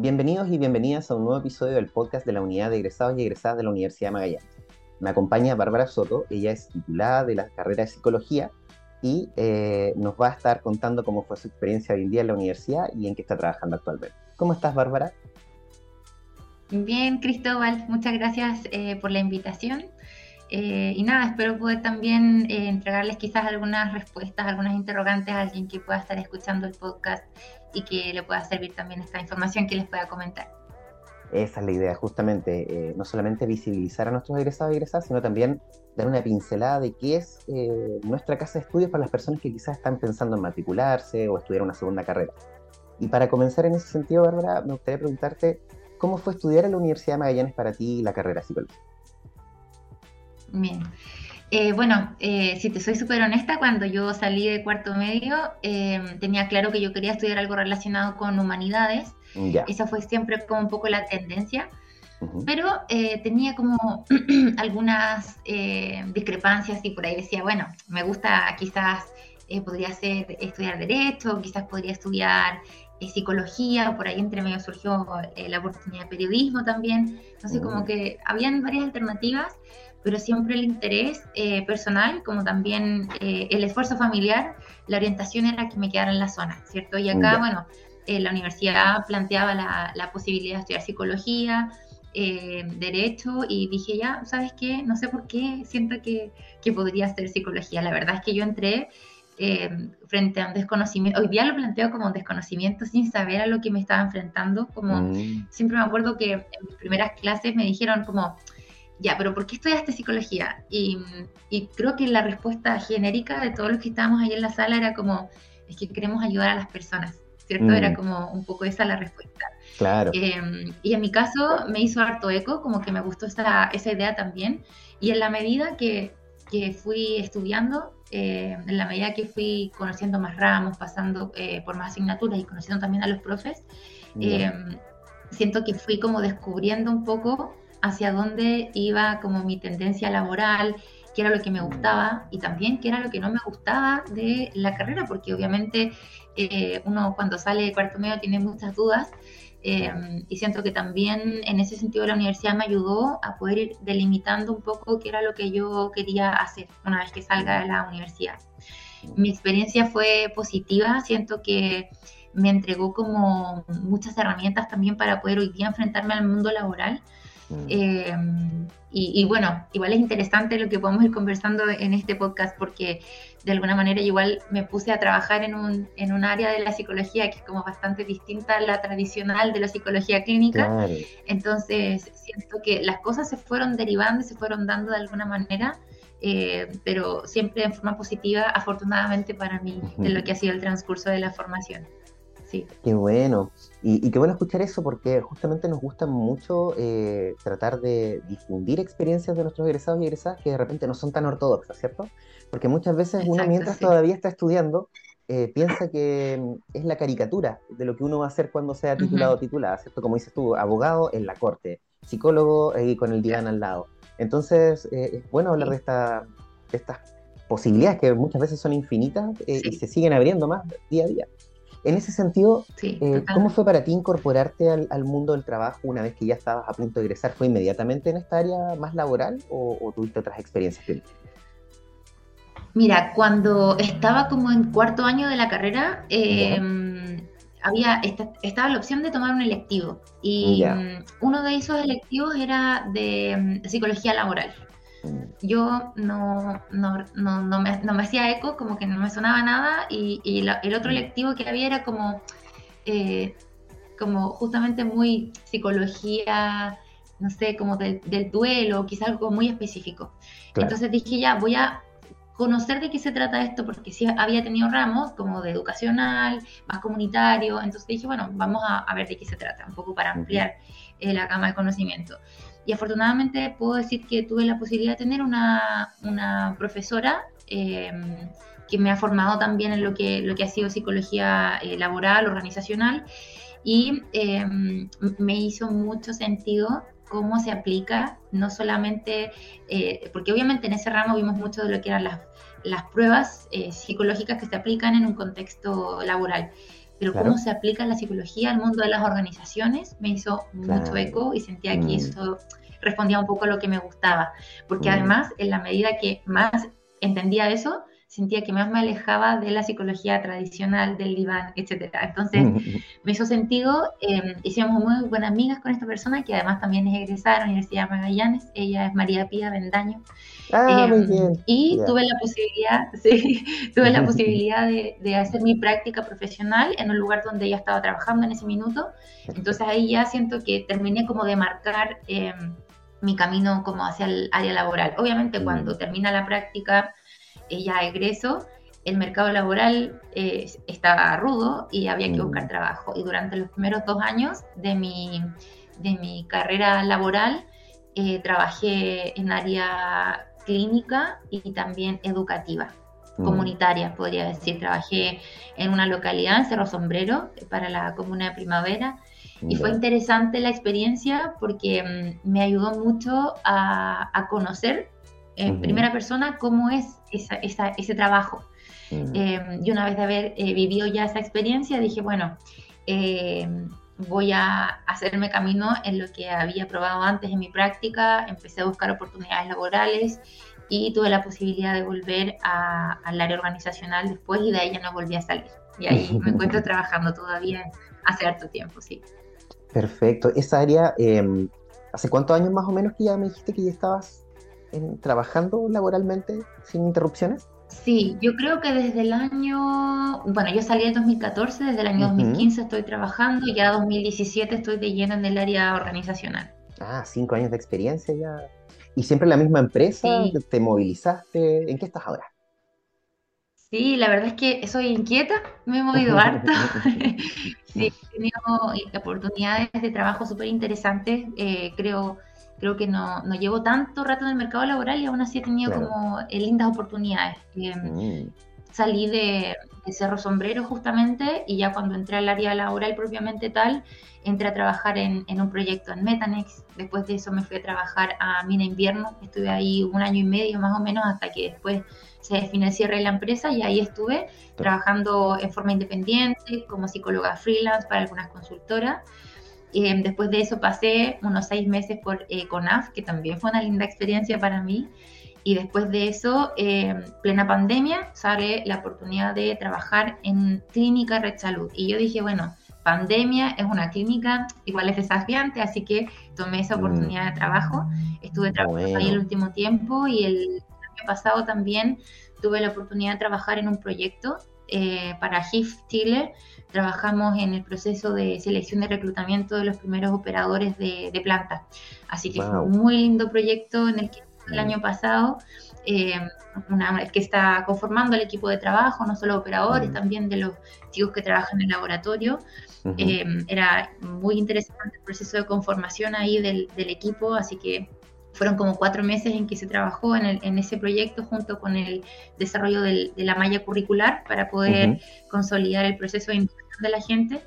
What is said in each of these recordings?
Bienvenidos y bienvenidas a un nuevo episodio del podcast de la Unidad de Egresados y Egresadas de la Universidad de Magallanes. Me acompaña Bárbara Soto, ella es titulada de la carrera de Psicología y eh, nos va a estar contando cómo fue su experiencia hoy en día en la universidad y en qué está trabajando actualmente. ¿Cómo estás, Bárbara? Bien, Cristóbal, muchas gracias eh, por la invitación. Eh, y nada, espero poder también entregarles quizás algunas respuestas, algunas interrogantes a alguien que pueda estar escuchando el podcast y que le pueda servir también esta información que les pueda comentar. Esa es la idea, justamente, eh, no solamente visibilizar a nuestros egresados y egresadas, sino también dar una pincelada de qué es eh, nuestra casa de estudios para las personas que quizás están pensando en matricularse o estudiar una segunda carrera. Y para comenzar en ese sentido, Bárbara, me gustaría preguntarte, ¿cómo fue estudiar en la Universidad de Magallanes para ti la carrera psicológica? Bien. Eh, bueno, eh, si te soy súper honesta, cuando yo salí de cuarto medio, em, tenía claro que yo quería estudiar algo relacionado con humanidades. Esa fue siempre como un poco la tendencia. Pero eh, tenía como algunas discrepancias y por ahí decía, bueno, me gusta quizás, podría ser estudiar derecho, quizás podría estudiar psicología, por ahí entre medio surgió la oportunidad de periodismo también. Entonces como mm. que habían varias alternativas pero siempre el interés eh, personal, como también eh, el esfuerzo familiar, la orientación era que me quedara en la zona, ¿cierto? Y acá, bueno, eh, la universidad planteaba la, la, posibilidad de estudiar psicología, derecho, y dije, ya, ¿sabes qué? No sé por qué siento que, que podría ser psicología. La verdad es que yo entré frente a un desconocimiento, hoy día lo planteo como un desconocimiento sin saber a lo que me estaba enfrentando, como mm. siempre me acuerdo que en mis primeras clases me dijeron como, ya, pero ¿por qué estudiaste psicología? Y, creo que la respuesta genérica de todos los que estábamos ahí en la sala era como, es que queremos ayudar a las personas, ¿cierto? Era mm. como un poco esa la respuesta. Claro. Em, y en mi caso me hizo harto eco, como que me gustó esa, esa idea también. Y en la medida que, que fui estudiando, eh, en la medida que fui conociendo más ramos, pasando eh, por más asignaturas y conociendo también a los profes, em, siento que fui como descubriendo un poco hacia dónde iba como mi tendencia laboral, qué era lo que me gustaba y también qué era lo que no me gustaba de la carrera, porque obviamente eh, uno cuando sale de cuarto medio tiene muchas dudas eh, y siento que también en ese sentido la universidad me ayudó a poder ir delimitando un poco qué era lo que yo quería hacer una vez que salga de la universidad. Mi experiencia fue positiva, siento que me entregó como muchas herramientas también para poder hoy día enfrentarme al mundo laboral. Mm. Em, y, bueno, igual es interesante lo que podemos ir conversando en este podcast porque de alguna manera igual me puse a trabajar en un, en un área de la psicología que es como bastante distinta a la tradicional de la psicología clínica. Entonces siento que las cosas se fueron derivando y se fueron dando de alguna manera. Eh, pero siempre en forma positiva, afortunadamente para mí, en lo que ha sido el transcurso de la formación. Sí. Qué bueno. Y, qué bueno escuchar eso porque justamente nos gusta mucho eh, tratar de difundir experiencias de nuestros egresados y egresadas que de repente no son tan ortodoxas, ¿cierto? Porque muchas veces uno mientras todavía está estudiando eh, piensa que mm, es la caricatura de lo que uno va a hacer cuando sea titulado o titulada, ¿cierto? Como dices tú, abogado en la corte, psicólogo y con el diván al lado. Entonces, eh, es bueno hablar de, esta, de estas posibilidades que muchas veces son infinitas y se siguen abriendo más día a día. En ese sentido, eh, ¿cómo fue para ti incorporarte al, mundo del trabajo una vez que ya estabas a punto de egresar? ¿Fue inmediatamente en esta área más laboral o, tuviste otras experiencias? Mira, cuando estaba como en cuarto año de la carrera, em, había estaba la opción de tomar un electivo. Y mm, uno de esos electivos era de mm, psicología laboral yo no, no, no, no, me, no, me, hacía eco, como que no me sonaba nada, y, el otro lectivo que había era como, eh, como justamente muy psicología, no sé, como del, duelo, quizás algo muy específico. Entonces dije, ya, voy a conocer de qué se trata esto, porque sí había tenido ramos como de educacional, más comunitario, entonces dije, bueno, vamos a, ver de qué se trata, un poco para ampliar eh, la gama de conocimiento. Y afortunadamente puedo decir que tuve la posibilidad de tener una, una profesora eh, que me ha formado también en lo que, lo que ha sido psicología eh, laboral, organizacional, y eh, me hizo mucho sentido cómo se aplica, no solamente, porque obviamente en ese ramo vimos mucho de lo que eran las, las pruebas psicológicas que se aplican en un contexto laboral, pero cómo se aplica la psicología al mundo de las organizaciones me hizo mucho eco y sentía que mm. eso respondía un poco a lo que me gustaba, porque mm. además en la medida que más entendía eso, sentía que más me alejaba de la psicología tradicional del diván, etc. Entonces, me hizo sentido, eh, hicimos muy buenas amigas con esta persona, que además también es egresada de la Universidad de Magallanes, ella es María Pía Bendaño. Ah, muy em, bien. Y tuve la posibilidad, sí, tuve la posibilidad de, de, hacer mi práctica profesional en un lugar donde ella estaba trabajando en ese minuto. Entonces ahí ya siento que terminé como de marcar eh, mi camino como hacia el área laboral. Obviamente cuando termina la práctica ella egreso, el mercado laboral eh, estaba rudo y había que buscar mm. trabajo. Y durante los primeros dos años de mi, de mi carrera laboral, eh, trabajé en área clínica y también educativa, mm. comunitaria, podría decir. Trabajé en una localidad, en Cerro Sombrero, para la comuna de Primavera. Y fue interesante la experiencia porque mm, me ayudó mucho a, a conocer en primera persona cómo es esa, ese trabajo. Em, y una vez de haber eh, vivido ya esa experiencia, dije, bueno, em, voy a hacerme camino en lo que había probado antes en mi práctica, empecé a buscar oportunidades laborales y tuve la posibilidad de volver al área organizacional después y de ahí ya no volví a salir. Y ahí me encuentro trabajando todavía hace harto tiempo, sí. Perfecto. Esa área, em, ¿hace cuántos años más o menos que ya me dijiste que ya estabas trabajando laboralmente sin interrupciones? Sí, yo creo que desde el año, bueno, yo salí en 2014, desde el año 2015 estoy trabajando y ya 2017 estoy de lleno en el área organizacional. Ah, cinco años de experiencia ya. ¿Y siempre en la misma empresa? ¿Te movilizaste? ¿En qué estás ahora? Sí, la verdad es que soy inquieta, me he movido harto. sí, he tenido oportunidades de trabajo súper interesantes. Eh, creo creo que no, no, llevo tanto rato en el mercado laboral y aún así he tenido como eh, lindas oportunidades. Mm. Salí de, Cerro Sombrero justamente y ya cuando entré al área laboral propiamente tal, entré a trabajar en, en, un proyecto en Metanex. Después de eso me fui a trabajar a Mina Invierno. Estuve ahí un año y medio más o menos hasta que después se define el cierre de la empresa y ahí estuve trabajando en forma independiente como psicóloga freelance para algunas consultoras. Eh, después de eso pasé unos seis meses por eh, CONAF, que también fue una linda experiencia para mí. Y después de eso, eh, plena pandemia, sale la oportunidad de trabajar en Clínica Red Salud. Y yo dije, bueno, pandemia es una clínica, igual es desafiante, así que tomé esa mm. oportunidad de trabajo. Estuve trabajando ahí el último tiempo y el año pasado también tuve la oportunidad de trabajar en un proyecto para HIF Chile, trabajamos en el proceso de selección de reclutamiento de los primeros operadores de, planta. Así que fue un muy lindo proyecto en el que el mm. año pasado, eh, que está conformando el equipo de trabajo, no solo operadores, mm. también de los chicos que trabajan en el laboratorio. Eh, era muy interesante el proceso de conformación ahí del, equipo, así que fueron como cuatro meses en que se trabajó en, ese proyecto junto con el desarrollo de la malla curricular para poder consolidar el proceso de de la gente.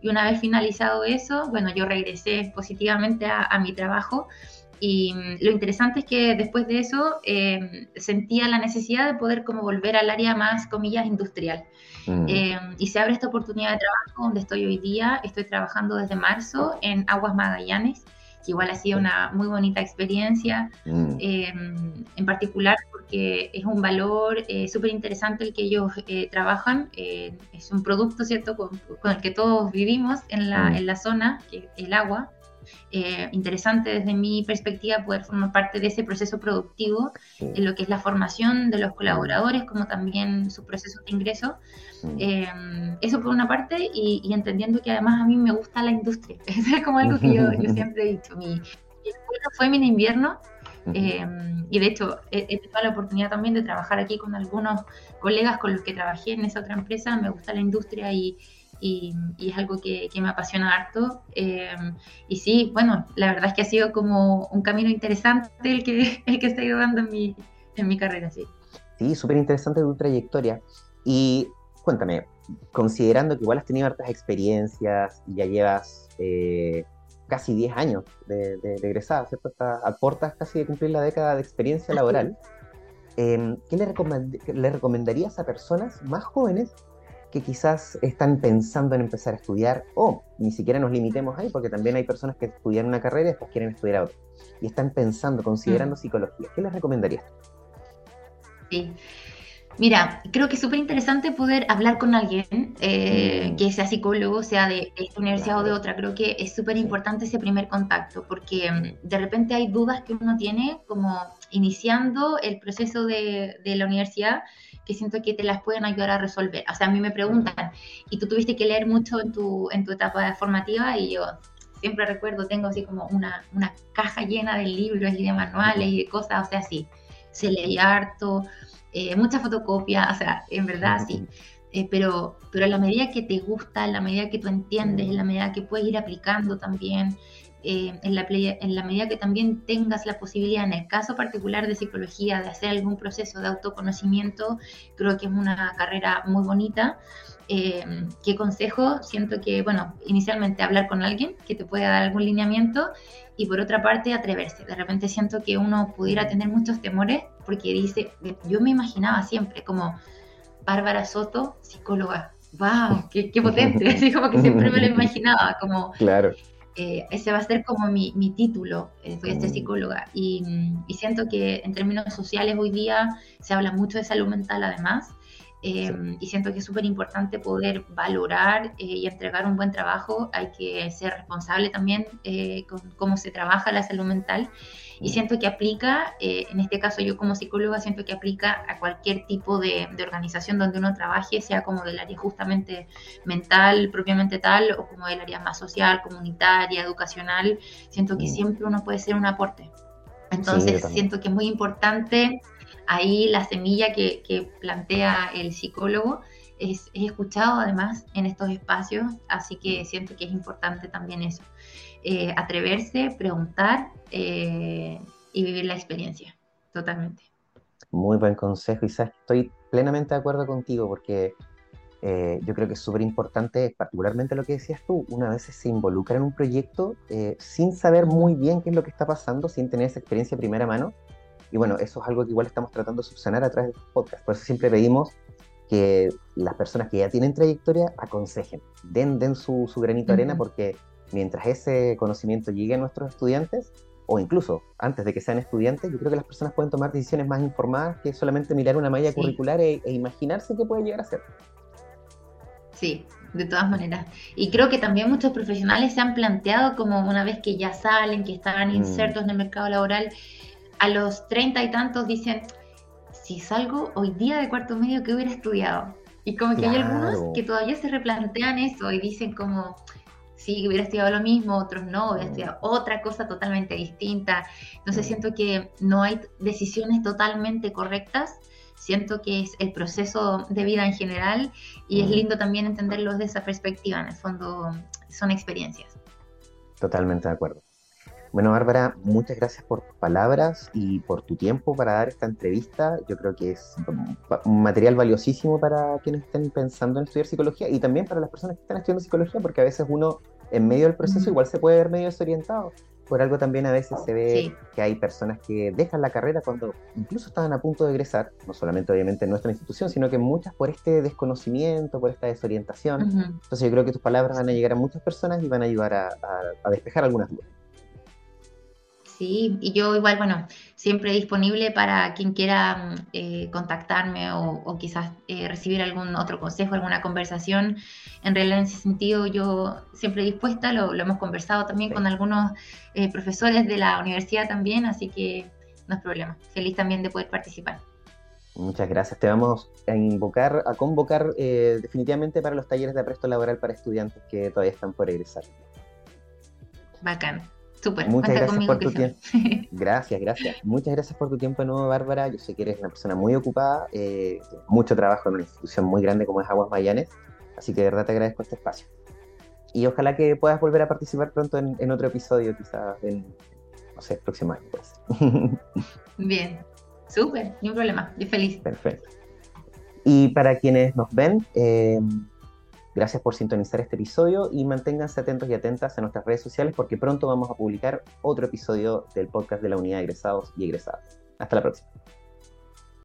Y una vez finalizado eso, bueno, yo regresé positivamente a, mi trabajo y mm, lo interesante es que después de eso eh, sentía la necesidad de poder como volver al área más, comillas, industrial. Mm. Eh, y se abre esta oportunidad de trabajo donde estoy hoy día. Estoy trabajando desde marzo en Aguas Magallanes que igual ha sido una muy bonita experiencia, mm. em, en particular porque es un valor eh, súper interesante el que ellos eh, trabajan, eh, es un producto, ¿cierto?, con, el que todos vivimos en la, mm. en la zona, que el agua, eh, interesante desde mi perspectiva poder formar parte de ese proceso productivo en lo que es la formación de los colaboradores, como también su proceso de ingreso. Eh, eso por una parte, y, entendiendo que además a mí me gusta la industria. Eso es como algo que yo, siempre he dicho. Mi, fue mi invierno. Eh, y de hecho, he, he, tenido la oportunidad también de trabajar aquí con algunos colegas con los que trabajé en esa otra empresa. Me gusta la industria y, y, es algo que, me apasiona harto. Eh, y sí, bueno, la verdad es que ha sido como un camino interesante el que, el que estoy llevando en mi, en mi carrera, sí. Sí, súper interesante tu trayectoria. Y cuéntame, considerando que igual has tenido hartas experiencias, ya llevas eh, casi 10 años de, de, egresada, ¿cierto? aportas casi de cumplir la década de experiencia laboral. Eh, ¿Qué le, le recomendarías a personas más jóvenes que quizás están pensando en empezar a estudiar o ni siquiera nos limitemos ahí porque también hay personas que estudian una carrera y después quieren estudiar otra y están pensando, considerando mm. psicología. ¿Qué les recomendarías? Sí. Mira, creo que es súper interesante poder hablar con alguien eh, mm. que sea psicólogo, sea de esta universidad o de otra. Creo que es súper importante ese primer contacto, porque mm, de repente hay dudas que uno tiene como iniciando el proceso de, de, la universidad que siento que te las pueden ayudar a resolver. O sea, a mí me preguntan, ¿y tú tuviste que leer mucho en tu, en tu etapa formativa? Y yo siempre recuerdo, tengo así como una, una caja llena de libros y de manuales y de cosas, o sea, sí, se leía harto eh, mucha fotocopia, o sea, en verdad sí. Eh, pero, pero a la medida que te gusta, en la medida que tú entiendes, en la medida que puedes ir aplicando también, eh, en, la, en la medida que también tengas la posibilidad, en el caso particular de psicología, de hacer algún proceso de autoconocimiento, creo que es una carrera muy bonita. ¿Qué consejo? Siento que, bueno, inicialmente hablar con alguien que te pueda dar algún lineamiento y por otra parte atreverse. De repente siento que uno pudiera tener muchos temores porque dice, yo me imaginaba siempre como Bárbara Soto, psicóloga. ¡Wow! ¡Qué, qué potente! Así como que siempre me lo imaginaba, como... Claro. Eh, ese va a ser como mi, mi título, eh, ser mm. psicóloga. Y, y, siento que en términos sociales hoy día se habla mucho de salud mental además, Em, y siento que es súper importante poder valorar eh, y entregar un buen trabajo. Hay que ser responsable también eh, con cómo se trabaja la salud mental. Y mm. siento que aplica, eh, en este caso yo como psicóloga, siento que aplica a cualquier tipo de, organización donde uno trabaje, sea como del área justamente mental, propiamente tal, o como del área más social, comunitaria, educacional. Siento que mm. siempre uno puede ser un aporte. Entonces, siento que es muy importante ahí la semilla que, plantea el psicólogo es, escuchado además en estos espacios, así que siento que es importante también eso, eh, atreverse, preguntar eh, y vivir la experiencia, totalmente. Muy buen consejo, Isaac. Estoy plenamente de acuerdo contigo porque eh, yo creo que es súper importante, particularmente lo que decías tú, una vez se involucra en un proyecto sin saber muy bien qué es lo que está pasando, sin tener esa experiencia de primera mano, y bueno, eso es algo que igual estamos tratando de subsanar a través de estos podcasts. Por eso siempre pedimos que las personas que ya tienen trayectoria aconsejen, den, den su, su granito de arena, porque mientras ese conocimiento llegue a nuestros estudiantes, o incluso antes de que sean estudiantes, yo creo que las personas pueden tomar decisiones más informadas que solamente mirar una malla curricular e, e, imaginarse qué puede llegar a ser. Sí, de todas maneras. Y creo que también muchos profesionales se han planteado como una vez que ya salen, que están mm. insertos en el mercado laboral, a los treinta y tantos dicen, si salgo hoy día de cuarto medio, ¿qué hubiera estudiado? Y como que hay algunos que todavía se replantean eso y dicen como, sí, hubiera estudiado lo mismo, otros no, hubiera mm. estudiado otra cosa totalmente distinta. Entonces mm. siento que no hay decisiones totalmente correctas, siento que es el proceso de vida en general y es mm. lindo también entenderlo desde esa perspectiva, en el fondo son experiencias. Totalmente de acuerdo. Bueno, Bárbara, muchas gracias por tus palabras y por tu tiempo para dar esta entrevista. Yo creo que es un material valiosísimo para quienes estén pensando en estudiar psicología y también para las personas que están estudiando psicología, porque a veces uno en medio del proceso igual se puede ver medio desorientado. Por algo también a veces se ve que hay personas que dejan la carrera cuando incluso estaban a punto de egresar, no solamente obviamente en nuestra institución, sino que muchas por este desconocimiento, por esta desorientación. Entonces yo creo que tus palabras van a llegar a muchas personas y van a ayudar a despejar algunas dudas. Sí, y yo igual, bueno, siempre disponible para quien quiera mm, eh, contactarme o, quizás eh, recibir algún otro consejo, alguna conversación. En realidad, en ese sentido, yo siempre dispuesta, lo, hemos conversado también con algunos eh, profesores de la universidad también, así que no es problema. Feliz también de poder participar. Muchas gracias. Te vamos a invocar, a convocar definitivamente para los talleres de apresto laboral para estudiantes que todavía están por egresar. Bacán. Súper, Muchas gracias por tu tiempo. Gracias, gracias. Muchas gracias por tu tiempo de nuevo, Bárbara. Yo sé que eres una persona muy ocupada, eh, mucho trabajo en una institución muy grande como es Aguas Mayanes, así que de verdad te agradezco este espacio. Y ojalá que puedas volver a participar pronto en, otro episodio, quizás en, no sé, el próximo año. Pues. Bien, súper, ni un problema, estoy feliz. Perfecto. Y para quienes nos ven, eh, Gracias por sintonizar este episodio y manténganse atentos y atentas a nuestras redes sociales porque pronto vamos a publicar otro episodio del podcast de la unidad de egresados y egresadas. Hasta la próxima.